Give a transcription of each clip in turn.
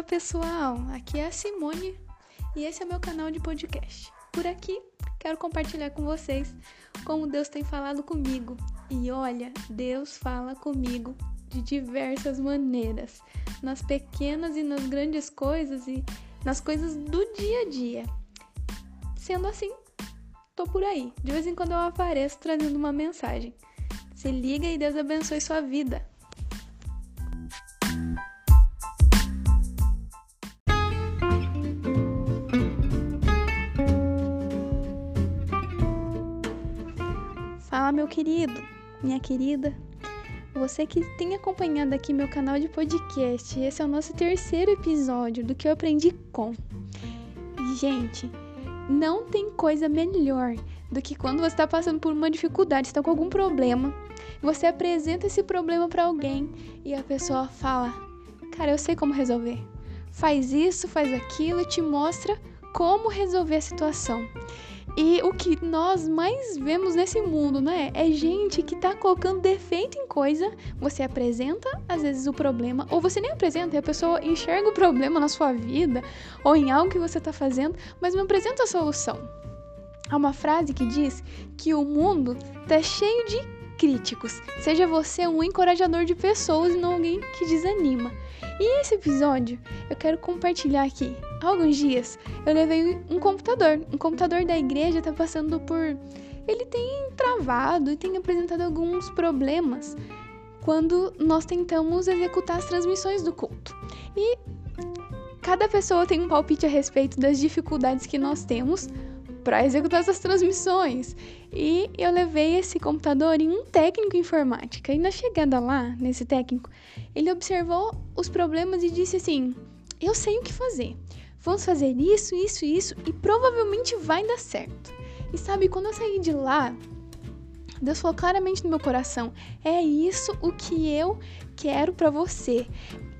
Fala pessoal, aqui é a Simone e esse é meu canal de podcast. Por aqui quero compartilhar com vocês como Deus tem falado comigo. E olha, Deus fala comigo de diversas maneiras, nas pequenas e nas grandes coisas e nas coisas do dia a dia. Sendo assim, tô por aí. De vez em quando eu apareço trazendo uma mensagem. Se liga e Deus abençoe sua vida. Fala, meu querido, minha querida. Você que tem acompanhado aqui meu canal de podcast, esse é o nosso terceiro episódio do que eu aprendi com. Gente, não tem coisa melhor do que quando você está passando por uma dificuldade, está com algum problema, você apresenta esse problema para alguém e a pessoa fala: Cara, eu sei como resolver. Faz isso, faz aquilo e te mostra como resolver a situação. E o que nós mais vemos nesse mundo, né? É gente que tá colocando defeito em coisa. Você apresenta, às vezes, o problema, ou você nem apresenta, e a pessoa enxerga o problema na sua vida, ou em algo que você tá fazendo, mas não apresenta a solução. Há uma frase que diz que o mundo tá cheio de críticos. Seja você um encorajador de pessoas e não alguém que desanima. E esse episódio eu quero compartilhar aqui. Há alguns dias eu levei um computador. Um computador da igreja está passando por. Ele tem travado e tem apresentado alguns problemas quando nós tentamos executar as transmissões do culto. E cada pessoa tem um palpite a respeito das dificuldades que nós temos para executar essas transmissões. E eu levei esse computador em um técnico informática. E na chegada lá, nesse técnico, ele observou os problemas e disse assim: Eu sei o que fazer. Vamos fazer isso, isso, isso e provavelmente vai dar certo. E sabe, quando eu saí de lá, Deus falou claramente no meu coração: é isso o que eu quero para você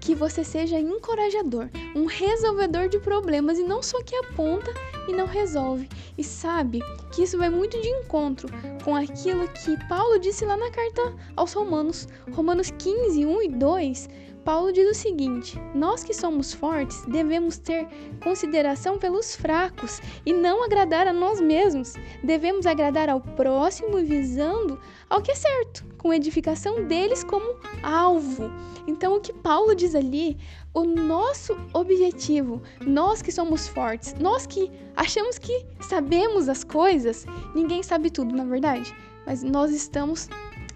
que você seja encorajador, um resolvedor de problemas e não só que aponta e não resolve. E sabe que isso vai muito de encontro com aquilo que Paulo disse lá na carta aos Romanos, Romanos 15, 1 e 2. Paulo diz o seguinte: Nós que somos fortes devemos ter consideração pelos fracos e não agradar a nós mesmos. Devemos agradar ao próximo visando ao que é certo, com edificação deles como alvo. Então, o que Paulo diz ali, o nosso objetivo, nós que somos fortes, nós que achamos que sabemos as coisas, ninguém sabe tudo, na verdade, mas nós estamos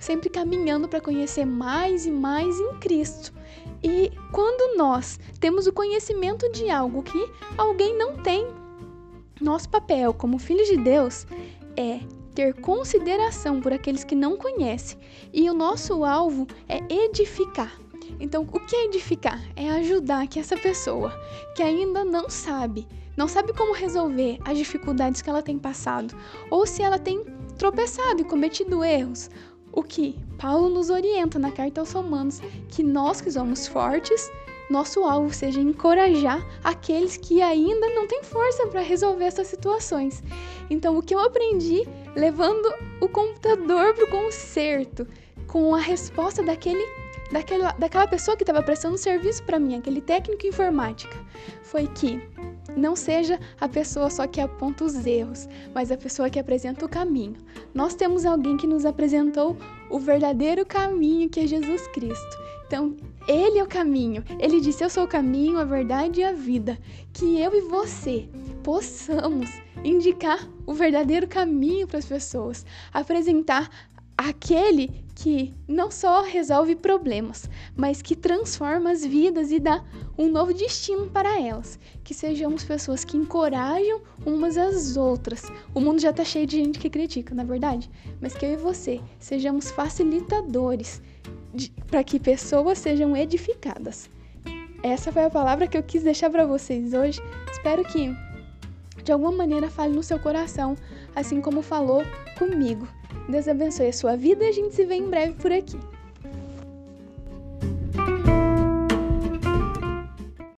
sempre caminhando para conhecer mais e mais em Cristo. E quando nós temos o conhecimento de algo que alguém não tem, nosso papel como filhos de Deus é ter consideração por aqueles que não conhecem, e o nosso alvo é edificar. Então, o que é edificar? É ajudar que essa pessoa que ainda não sabe, não sabe como resolver as dificuldades que ela tem passado, ou se ela tem tropeçado e cometido erros, o que Paulo nos orienta na carta aos Romanos, que nós que somos fortes, nosso alvo seja encorajar aqueles que ainda não têm força para resolver essas situações. Então, o que eu aprendi levando o computador para o conserto, com a resposta daquele, daquela, daquela pessoa que estava prestando serviço para mim, aquele técnico informática, foi que não seja a pessoa só que aponta os erros, mas a pessoa que apresenta o caminho. Nós temos alguém que nos apresentou o verdadeiro caminho que é Jesus Cristo. Então, ele é o caminho. Ele disse: Eu sou o caminho, a verdade e a vida. Que eu e você possamos indicar o verdadeiro caminho para as pessoas, apresentar aquele que não só resolve problemas, mas que transforma as vidas e dá um novo destino para elas. Que sejamos pessoas que encorajam umas às outras. O mundo já está cheio de gente que critica, na verdade, mas que eu e você sejamos facilitadores para que pessoas sejam edificadas. Essa foi a palavra que eu quis deixar para vocês hoje. Espero que de alguma maneira fale no seu coração, assim como falou comigo. Deus abençoe a sua vida e a gente se vê em breve por aqui.